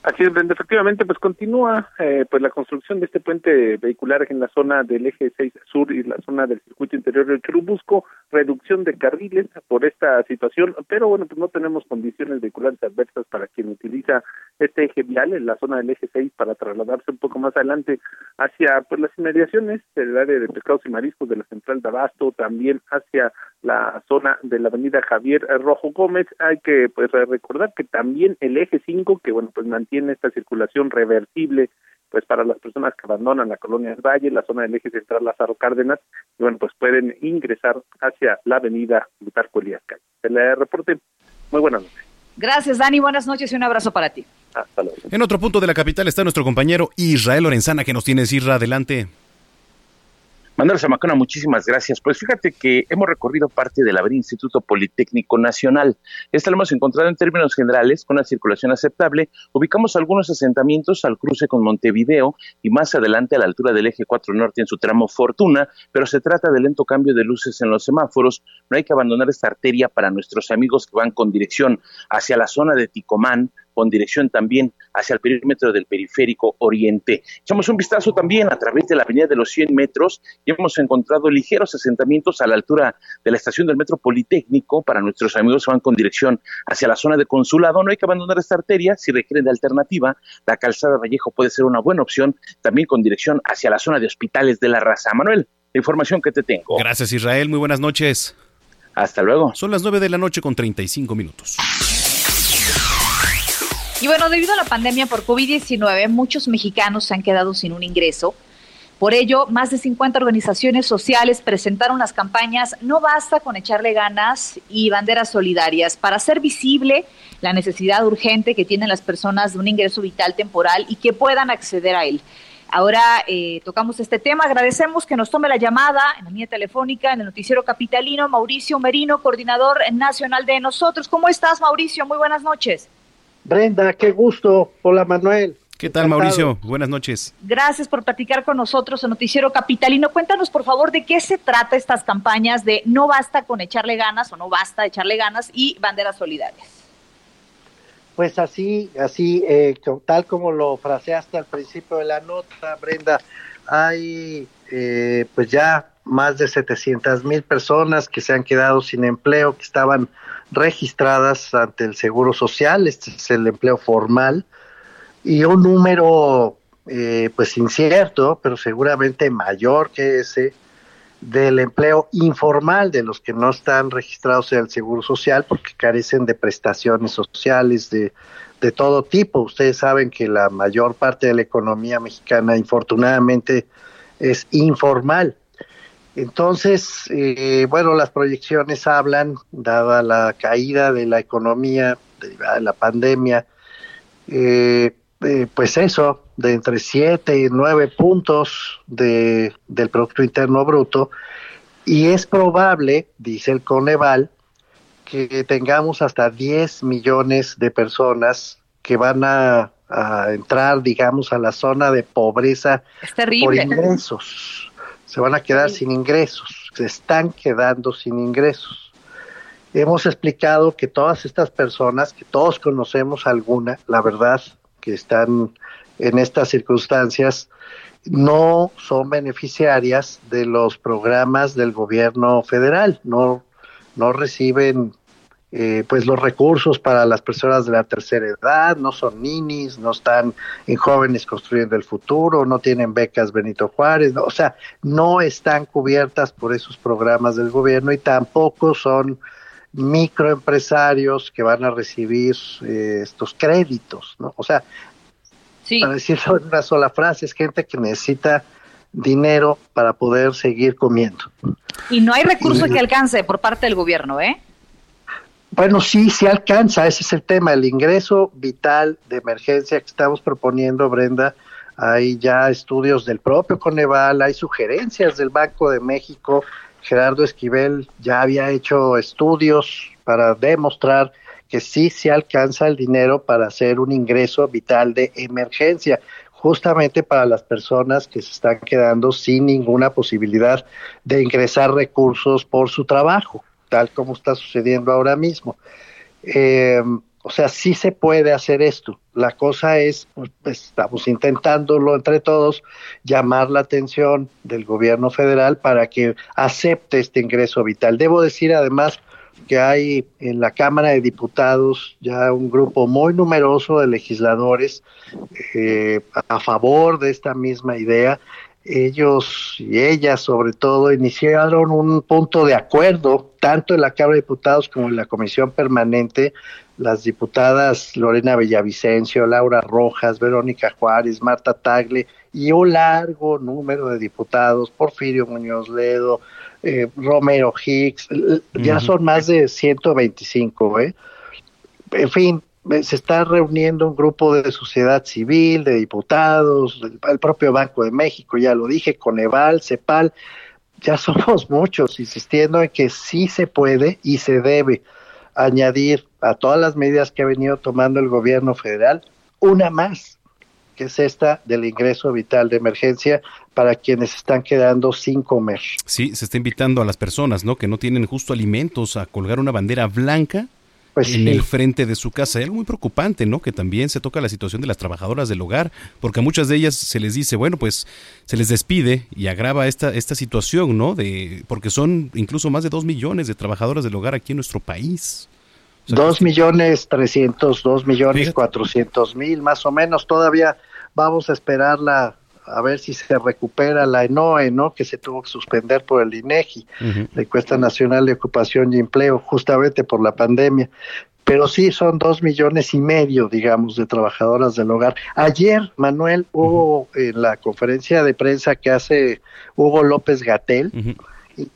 Así es. Efectivamente, pues continúa eh, pues la construcción de este puente vehicular en la zona del eje 6 sur y la zona del circuito interior del Churubusco, reducción de carriles por esta situación, pero bueno, pues no tenemos condiciones vehiculares adversas para quien utiliza este eje vial en la zona del eje 6 para trasladarse un poco más adelante hacia pues las inmediaciones del área de pescados y mariscos de la central de Abasto, también hacia la zona de la avenida Javier Rojo Gómez. Hay que pues recordar que también el eje 5, que bueno, pues mantiene tiene esta circulación reversible pues para las personas que abandonan la colonia del Valle, la zona del eje central Lázaro Cárdenas, y bueno, pues pueden ingresar hacia la avenida Plutarco Elías. El reporte, muy buenas noches. Gracias, Dani, buenas noches y un abrazo para ti. Hasta luego. En otro punto de la capital está nuestro compañero Israel Lorenzana, que nos tiene Isra, adelante. Manuel Zamacona, muchísimas gracias. Pues fíjate que hemos recorrido parte del Avenida Instituto Politécnico Nacional. Esta lo hemos encontrado en términos generales con una circulación aceptable. Ubicamos algunos asentamientos al cruce con Montevideo y más adelante a la altura del eje 4 norte en su tramo Fortuna, pero se trata de lento cambio de luces en los semáforos. No hay que abandonar esta arteria para nuestros amigos que van con dirección hacia la zona de Ticomán, con dirección también hacia el perímetro del periférico oriente. Echamos un vistazo también a través de la avenida de los 100 metros y hemos encontrado ligeros asentamientos a la altura de la estación del metro Politécnico para nuestros amigos que van con dirección hacia la zona de consulado. No hay que abandonar esta arteria si requieren de alternativa. La calzada Vallejo puede ser una buena opción también con dirección hacia la zona de hospitales de la raza. Manuel, la información que te tengo. Gracias Israel, muy buenas noches. Hasta luego. Son las 9 de la noche con 35 minutos. Y bueno, debido a la pandemia por COVID-19, muchos mexicanos se han quedado sin un ingreso. Por ello, más de 50 organizaciones sociales presentaron las campañas No basta con echarle ganas y banderas solidarias para hacer visible la necesidad urgente que tienen las personas de un ingreso vital temporal y que puedan acceder a él. Ahora eh, tocamos este tema. Agradecemos que nos tome la llamada en la línea telefónica en el noticiero capitalino Mauricio Merino, coordinador nacional de nosotros. ¿Cómo estás, Mauricio? Muy buenas noches. Brenda, qué gusto. Hola, Manuel. ¿Qué tal, Mauricio? Buenas noches. Gracias por platicar con nosotros en Noticiero Capitalino. Cuéntanos, por favor, de qué se trata estas campañas de no basta con echarle ganas o no basta echarle ganas y banderas solidarias. Pues así, así, eh, tal como lo fraseaste al principio de la nota, Brenda, hay eh, pues ya más de 700 mil personas que se han quedado sin empleo, que estaban registradas ante el Seguro Social, este es el empleo formal, y un número eh, pues incierto, pero seguramente mayor que ese, del empleo informal de los que no están registrados en el Seguro Social porque carecen de prestaciones sociales de, de todo tipo. Ustedes saben que la mayor parte de la economía mexicana, infortunadamente, es informal. Entonces, eh, bueno, las proyecciones hablan, dada la caída de la economía, de la pandemia, eh, pues eso, de entre 7 y 9 puntos de, del Producto Interno Bruto, y es probable, dice el Coneval, que tengamos hasta 10 millones de personas que van a, a entrar, digamos, a la zona de pobreza por ingresos se van a quedar sin ingresos, se están quedando sin ingresos. Hemos explicado que todas estas personas, que todos conocemos alguna, la verdad, que están en estas circunstancias, no son beneficiarias de los programas del gobierno federal, no, no reciben eh, pues los recursos para las personas de la tercera edad, no son ninis, no están en jóvenes construyendo el futuro, no tienen becas Benito Juárez, o sea, no están cubiertas por esos programas del gobierno y tampoco son microempresarios que van a recibir eh, estos créditos, ¿no? O sea, para decirlo en una sola frase, es gente que necesita dinero para poder seguir comiendo. Y no hay recurso que alcance por parte del gobierno, ¿eh? Bueno, sí, sí alcanza, ese es el tema, el ingreso vital de emergencia que estamos proponiendo, Brenda. Hay ya estudios del propio Coneval, hay sugerencias del Banco de México. Gerardo Esquivel ya había hecho estudios para demostrar que sí se alcanza el dinero para hacer un ingreso vital de emergencia, justamente para las personas que se están quedando sin ninguna posibilidad de ingresar recursos por su trabajo tal como está sucediendo ahora mismo. Eh, o sea, sí se puede hacer esto. La cosa es, pues, estamos intentándolo entre todos, llamar la atención del gobierno federal para que acepte este ingreso vital. Debo decir además que hay en la Cámara de Diputados ya un grupo muy numeroso de legisladores eh, a favor de esta misma idea ellos y ellas sobre todo iniciaron un punto de acuerdo, tanto en la Cámara de Diputados como en la Comisión Permanente, las diputadas Lorena Villavicencio, Laura Rojas, Verónica Juárez, Marta Tagle y un largo número de diputados, Porfirio Muñoz Ledo, eh, Romero Hicks, ya son más de 125, ¿eh? En fin, se está reuniendo un grupo de sociedad civil, de diputados, el propio Banco de México, ya lo dije, Coneval, CEPAL, ya somos muchos insistiendo en que sí se puede y se debe añadir a todas las medidas que ha venido tomando el gobierno federal una más, que es esta del ingreso vital de emergencia para quienes están quedando sin comer. Sí, se está invitando a las personas, ¿no? Que no tienen justo alimentos a colgar una bandera blanca pues en el frente de su casa. Hay algo muy preocupante, ¿no? Que también se toca la situación de las trabajadoras del hogar, porque a muchas de ellas se les dice, bueno, pues se les despide y agrava esta, esta situación, ¿no? De, porque son incluso más de dos millones de trabajadoras del hogar aquí en nuestro país. dos millones trescientos, dos millones cuatrocientos mil, más o menos. Todavía vamos a esperar la, a ver si se recupera la ENOE, ¿no? Que se tuvo que suspender por el INEGI, la Encuesta Nacional de Ocupación y Empleo, justamente por la pandemia. Pero sí son dos millones y medio, digamos, de trabajadoras del hogar. Ayer, Manuel, hubo en la conferencia de prensa que hace Hugo López Gatel,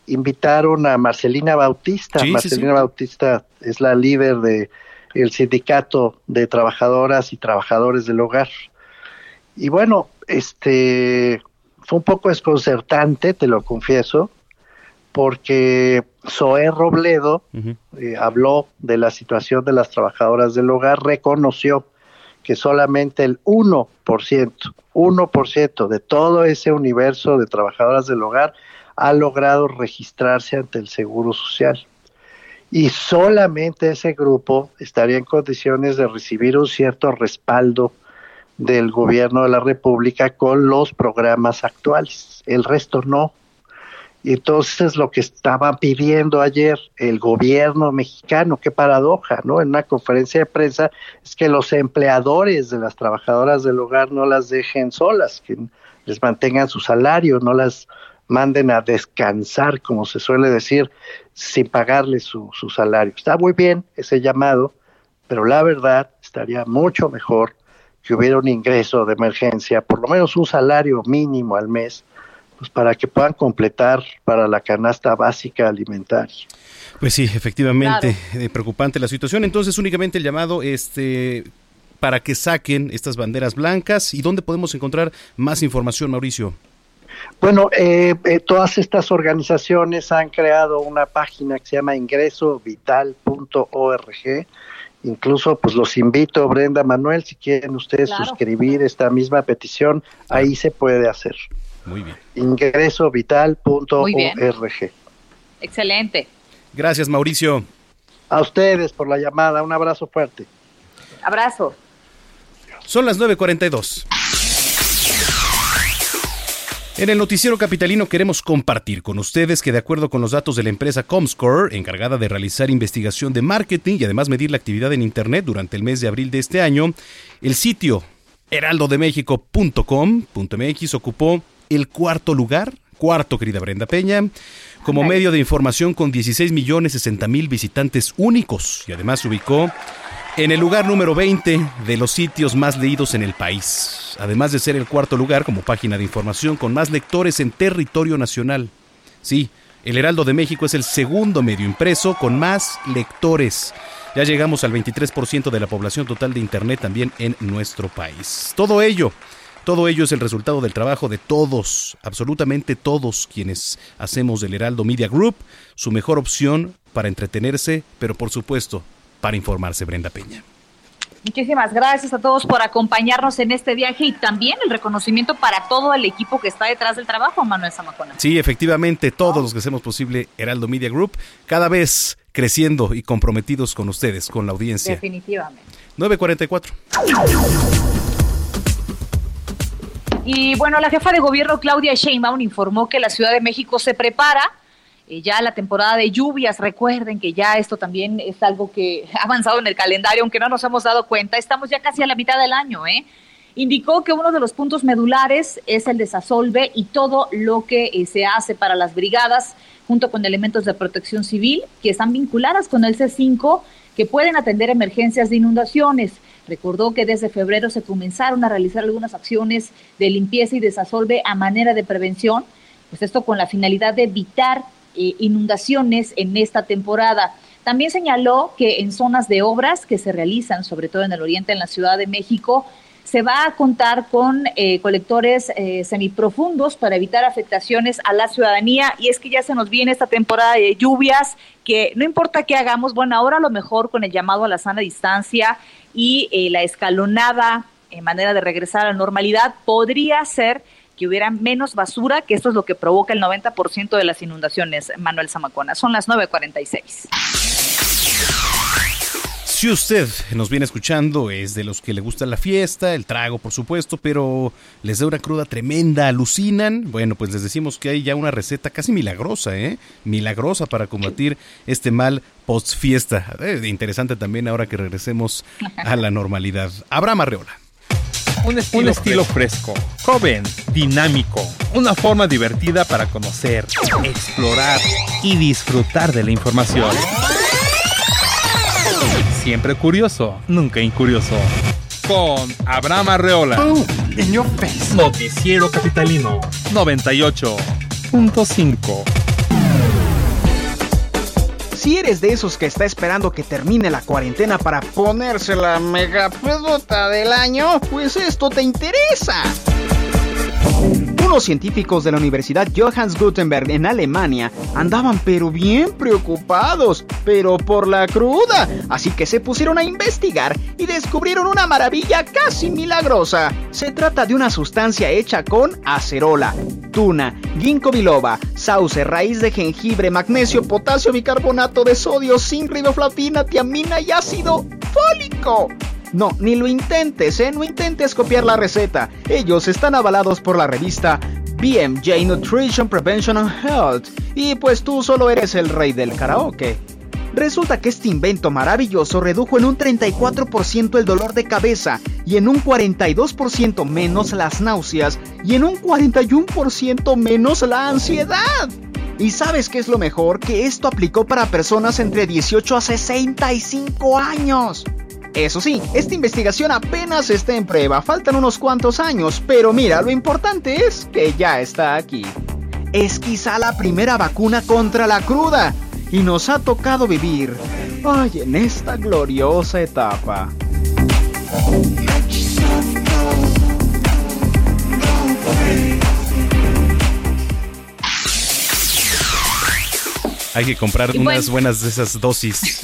invitaron a Marcelina Bautista. Marcelina Bautista es la líder de el sindicato de trabajadoras y trabajadores del hogar. Y bueno, este fue un poco desconcertante, te lo confieso, porque Zoé Robledo eh, habló de la situación de las trabajadoras del hogar, reconoció que solamente el 1%, 1% de todo ese universo de trabajadoras del hogar ha logrado registrarse ante el Seguro Social. Y solamente ese grupo estaría en condiciones de recibir un cierto respaldo del gobierno de la República con los programas actuales. El resto no. Entonces lo que estaba pidiendo ayer el gobierno mexicano, qué paradoja, ¿no? En una conferencia de prensa, es que los empleadores de las trabajadoras del hogar no las dejen solas, que les mantengan su salario, no las manden a descansar, como se suele decir, sin pagarles su salario. Está muy bien ese llamado, pero la verdad estaría mucho mejor que hubiera un ingreso de emergencia, por lo menos un salario mínimo al mes, pues para que puedan completar para la canasta básica alimentaria. Pues sí, efectivamente, eh, preocupante la situación. Entonces, únicamente el llamado este para que saquen estas banderas blancas y dónde podemos encontrar más información, Mauricio. Bueno, eh, eh, todas estas organizaciones han creado una página que se llama ingresovital.org Incluso, pues los invito, Brenda Manuel, si quieren ustedes suscribir esta misma petición, ahí se puede hacer. Muy bien. Ingresovital.org. Excelente. Gracias, Mauricio. A ustedes por la llamada. Un abrazo fuerte. Abrazo. Son las 9.42. En el noticiero capitalino queremos compartir con ustedes que de acuerdo con los datos de la empresa Comscore, encargada de realizar investigación de marketing y además medir la actividad en Internet durante el mes de abril de este año, el sitio heraldodemexico.com.mx ocupó el cuarto lugar, cuarto querida Brenda Peña, como medio de información con 16 millones 60 mil visitantes únicos y además se ubicó en el lugar número 20 de los sitios más leídos en el país, además de ser el cuarto lugar como página de información con más lectores en territorio nacional. Sí, El Heraldo de México es el segundo medio impreso con más lectores. Ya llegamos al 23% de la población total de Internet también en nuestro país. Todo ello, todo ello es el resultado del trabajo de todos, absolutamente todos quienes hacemos del Heraldo Media Group su mejor opción para entretenerse, pero por supuesto para informarse, Brenda Peña. Muchísimas gracias a todos por acompañarnos en este viaje y también el reconocimiento para todo el equipo que está detrás del trabajo, Manuel Zamacona. Sí, efectivamente, todos los que hacemos posible Heraldo Media Group, cada vez creciendo y comprometidos con ustedes, con la audiencia. Definitivamente. 944. Y bueno, la jefa de gobierno Claudia Sheinbaum informó que la Ciudad de México se prepara eh, ya la temporada de lluvias. Recuerden que ya esto también es algo que ha avanzado en el calendario, aunque no nos hemos dado cuenta. Estamos ya casi a la mitad del año, ¿eh? Indicó que uno de los puntos medulares es el desasolve y todo lo que eh, se hace para las brigadas, junto con elementos de protección civil que están vinculadas con el C5, que pueden atender emergencias de inundaciones. Recordó que desde febrero se comenzaron a realizar algunas acciones de limpieza y desasolve a manera de prevención, pues esto con la finalidad de evitar eh, inundaciones en esta temporada. También señaló que en zonas de obras que se realizan, sobre todo en el oriente, en la Ciudad de México, se va a contar con eh, colectores eh, semiprofundos para evitar afectaciones a la ciudadanía. Y es que ya se nos viene esta temporada de lluvias, que no importa qué hagamos, bueno, ahora a lo mejor con el llamado a la sana distancia y la escalonada manera de regresar a la normalidad, podría ser que hubiera menos basura, que esto es lo que provoca el 90% de las inundaciones, Manuel Zamacona. Son las 9.46. Si usted nos viene escuchando, es de los que le gusta la fiesta, el trago, por supuesto, pero les da una cruda tremenda, alucinan. Bueno, pues les decimos que hay ya una receta casi milagrosa, ¿eh? Milagrosa para combatir este mal post fiesta. Eh, interesante también ahora que regresemos a la normalidad. Abraham Arreola. Un estilo, fresco. joven, dinámico, una forma divertida para conocer, explorar y disfrutar de la información. Siempre curioso, nunca incurioso. Con Abraham Arreola. Noticiero Capitalino 98.5. Si eres de esos que está esperando que termine la cuarentena para ponerse la mega pedota del año, pues esto te interesa. Unos científicos de la Universidad Johannes Gutenberg en Alemania andaban pero bien preocupados, pero por la cruda, así que se pusieron a investigar y descubrieron una maravilla casi milagrosa. Se trata de una sustancia hecha con acerola, tuna, ginkgo biloba, sauce, raíz de jengibre, magnesio, potasio, bicarbonato de sodio, zinc, riboflavina, tiamina y ácido fólico. No, ni lo intentes, ¿eh? No intentes copiar la receta. Ellos están avalados por la revista BMJ Nutrition Prevention and Health. Y pues tú solo eres el rey del karaoke. Resulta que este invento maravilloso redujo en un 34% el dolor de cabeza y en un 42% menos las náuseas y en un 41% menos la ansiedad. ¿Y sabes qué es lo mejor? Que esto aplicó para personas entre 18 a 65 años. Eso sí, esta investigación apenas está en prueba, faltan unos cuantos años, pero mira, lo importante es que ya está aquí. Es quizá la primera vacuna contra la cruda y nos ha tocado vivir, ay, en esta gloriosa etapa. Hay que comprar unas buenas de esas dosis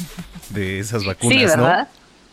de esas vacunas, sí, ¿verdad?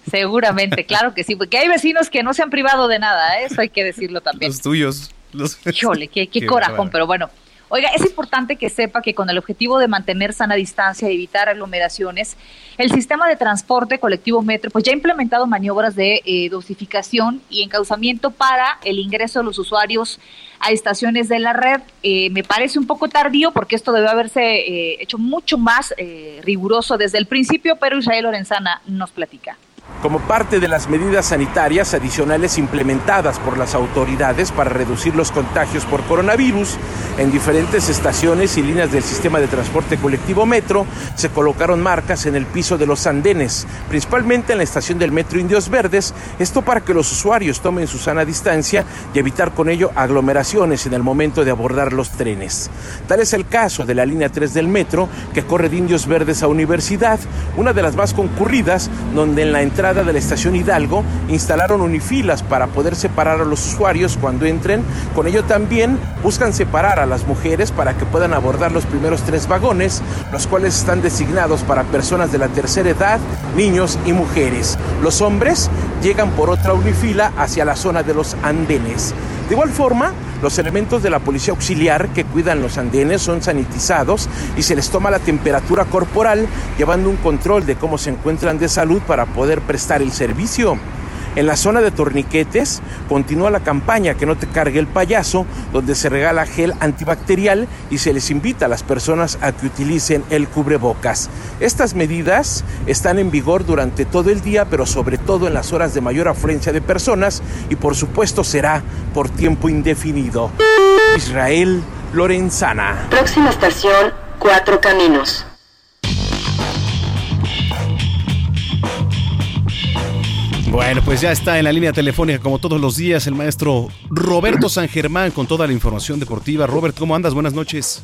Seguramente, claro que sí, porque hay vecinos que no se han privado de nada, ¿eh? eso hay que decirlo también. Los tuyos. Los... Híjole, qué, qué, corajón, pero bueno. Oiga, es importante que sepa que con el objetivo de mantener sana distancia y evitar aglomeraciones, el sistema de transporte colectivo Metro pues ya ha implementado maniobras de eh, dosificación y encauzamiento para el ingreso de los usuarios a estaciones de la red. Eh, me parece un poco tardío porque esto debe haberse eh, hecho mucho más riguroso desde el principio, pero Israel Lorenzana nos platica. Como parte de las medidas sanitarias adicionales implementadas por las autoridades para reducir los contagios por coronavirus. En diferentes estaciones y líneas del sistema de transporte colectivo Metro se colocaron marcas en el piso de los andenes, principalmente en la estación del Metro Indios Verdes, esto para que los usuarios tomen su sana distancia y evitar con ello aglomeraciones en el momento de abordar los trenes. Tal es el caso de la línea 3 del metro que corre de Indios Verdes a Universidad, una de las más concurridas, donde en la entrada de la estación Hidalgo instalaron unifilas para poder separar a los usuarios cuando entren. Con ello también buscan separar a las mujeres para que puedan abordar los primeros tres vagones, los cuales están designados para personas de la tercera edad, niños y mujeres. Los hombres llegan por otra unifila hacia la zona de los andenes. De igual forma, los elementos de la policía auxiliar que cuidan los andenes son sanitizados y se les toma la temperatura corporal, llevando un control de cómo se encuentran de salud para poder prestar el servicio. En la zona de torniquetes continúa la campaña Que no te cargue el payaso, donde se regala gel antibacterial y se les invita a las personas a que utilicen el cubrebocas. Estas medidas están en vigor durante todo el día, pero sobre todo en las horas de mayor afluencia de personas y por supuesto será por tiempo indefinido. Israel Lorenzana. Próxima estación, Cuatro Caminos. Bueno, pues ya está en la línea telefónica como todos los días el maestro Roberto San Germán con toda la información deportiva. Robert, ¿cómo andas? Buenas noches.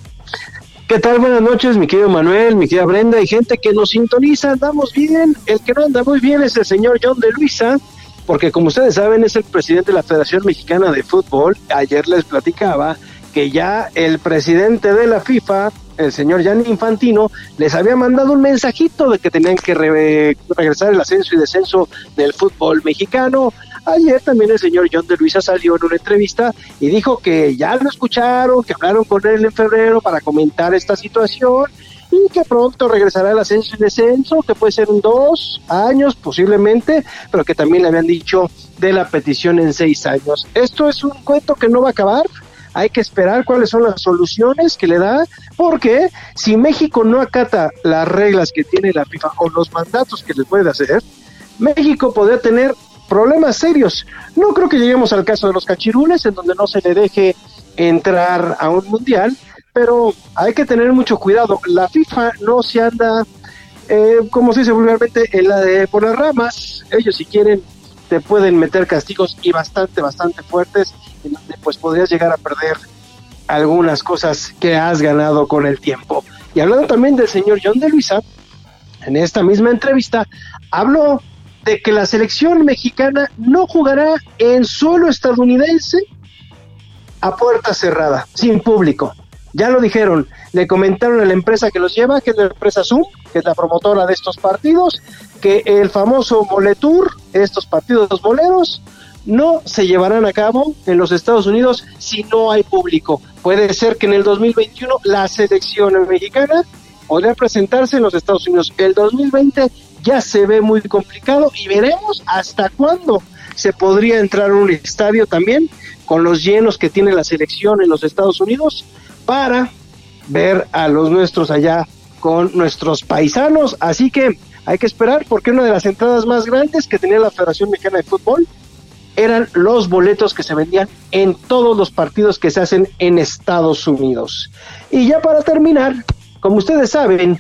¿Qué tal? Buenas noches, mi querido Manuel, mi querida Brenda y gente que nos sintoniza. Andamos bien. El que no anda muy bien es el señor John de Luisa, porque como ustedes saben es el presidente de la Federación Mexicana de Fútbol. Ayer les platicaba que ya el presidente de la FIFA el señor Gianni Infantino les había mandado un mensajito de que tenían que regresar el ascenso y descenso del fútbol mexicano. Ayer también el señor John de Luisa salió en una entrevista y dijo que ya lo escucharon, que hablaron con él en febrero para comentar esta situación y que pronto regresará el ascenso y descenso, que puede ser en dos años posiblemente, pero que también le habían dicho de la petición en seis años. Esto es un cuento que no va a acabar, hay que esperar cuáles son las soluciones que le da, porque si México no acata las reglas que tiene la FIFA o los mandatos que le puede hacer, México podría tener problemas serios. No creo que lleguemos al caso de los cachirules, en donde no se le deje entrar a un mundial, pero hay que tener mucho cuidado. La FIFA no se anda, eh, como se dice vulgarmente, en la de por las ramas. Ellos si quieren te pueden meter castigos y bastante, bastante fuertes donde pues podrías llegar a perder algunas cosas que has ganado con el tiempo. Y hablando también del señor John de Luisa, en esta misma entrevista habló de que la selección mexicana no jugará en suelo estadounidense a puerta cerrada, sin público. Ya lo dijeron, le comentaron a la empresa que los lleva, que es la empresa Zoom, que es la promotora de estos partidos, que el famoso Moletour, estos partidos boleros, no se llevarán a cabo en los Estados Unidos si no hay público. Puede ser que en el 2021 la selección mexicana podría presentarse en los Estados Unidos. El 2020 ya se ve muy complicado y veremos hasta cuándo se podría entrar a un estadio también con los llenos que tiene la selección en los Estados Unidos para ver a los nuestros allá con nuestros paisanos. Así que hay que esperar porque una de las entradas más grandes que tenía la Federación Mexicana de Fútbol eran los boletos que se vendían en todos los partidos que se hacen en Estados Unidos. Y ya para terminar, como ustedes saben,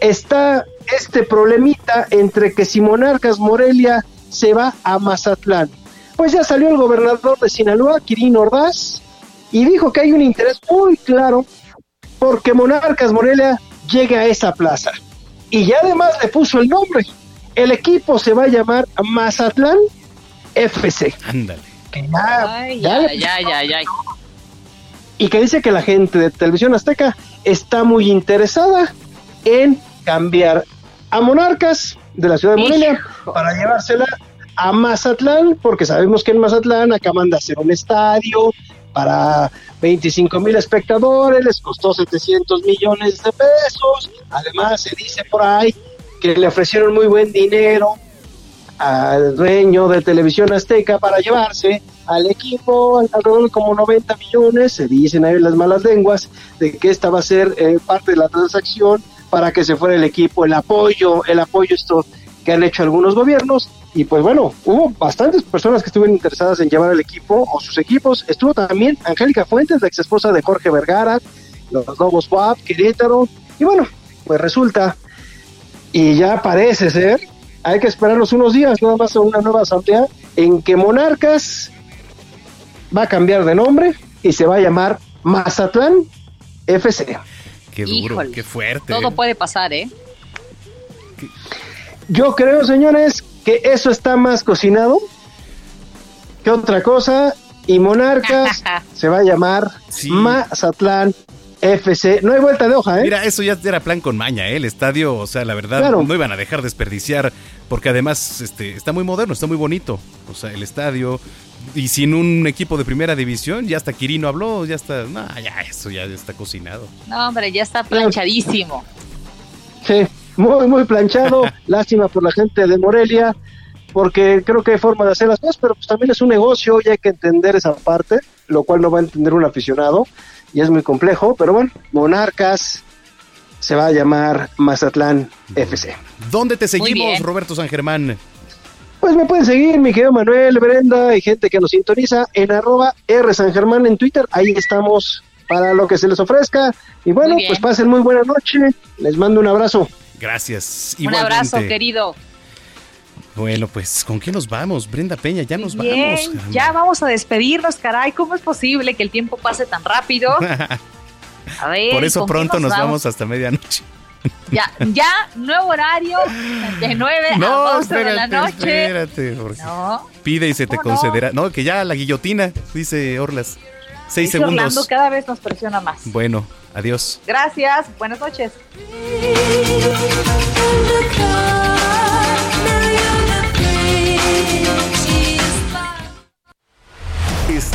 está este problemita entre que si Monarcas Morelia se va a Mazatlán. Pues ya salió el gobernador de Sinaloa, Kirin Ordaz, y dijo que hay un interés muy claro porque Monarcas Morelia llegue a esa plaza. Y ya además le puso el nombre. El equipo se va a llamar Mazatlán FC. Ándale. ya, ya, ya, ya, Y que dice que la gente de Televisión Azteca está muy interesada en cambiar a Monarcas de la ciudad de Morelia para llevársela a Mazatlán, porque sabemos que en Mazatlán acaban de hacer un estadio para 25 mil espectadores, les costó 700 millones de pesos, además se dice por ahí que le ofrecieron muy buen dinero al dueño de Televisión Azteca para llevarse al equipo alrededor de como 90 millones, se dicen ahí las malas lenguas, de que esta va a ser eh, parte de la transacción para que se fuera el equipo, el apoyo, el apoyo esto que han hecho algunos gobiernos, Y pues bueno, hubo bastantes personas que estuvieron interesadas en llevar el equipo o sus equipos. Estuvo también Angélica Fuentes, la ex esposa de Jorge Vergara, los Lobos WAP, Querétaro. Y bueno, pues resulta, y ya parece ser, hay que esperarlos unos días, nada más a una nueva asamblea, en que Monarcas va a cambiar de nombre y se va a llamar Mazatlán FC. Qué duro, qué fuerte. Todo puede pasar, ¿eh? Yo creo, señores, que eso está más cocinado que otra cosa y Monarcas se va a llamar Mazatlán FC. No hay vuelta de hoja, ¿eh? Mira, eso ya era plan con maña, ¿eh? El estadio, o sea, la verdad, no iban a dejar desperdiciar, porque además este, está muy moderno, está muy bonito. O sea, el estadio, y sin un equipo de primera división, ya hasta Quirino habló, ya está, no, ya eso ya está cocinado. No, hombre, ya está planchadísimo. Sí, muy, muy planchado. Lástima por la gente de Morelia, porque creo que hay forma de hacer las cosas, pero pues también es un negocio y hay que entender esa parte, lo cual no va a entender un aficionado y es muy complejo, pero bueno, Monarcas se va a llamar Mazatlán FC. ¿Dónde te seguimos, Roberto San Germán? Pues me pueden seguir, mi querido Manuel, Brenda y gente que nos sintoniza en arroba R San Germán en Twitter. Ahí estamos para lo que se les ofrezca. Y bueno, pues pasen muy buena noche. Les mando un abrazo. Gracias. Un abrazo, querido. Bueno, pues, ¿con qué nos vamos? Brenda Peña, ya nos vamos. Ya vamos a despedirnos, caray. ¿Cómo es posible que el tiempo pase tan rápido? A ver. Por eso pronto nos, vamos? hasta medianoche. Ya, ya, nuevo horario, de 9 a 12 de la noche. Espérate, Pide y se te concederá. No. que ya la guillotina, dice Orlas. Seis segundos. Orlando cada vez nos presiona más. Bueno, adiós. Gracias, buenas noches.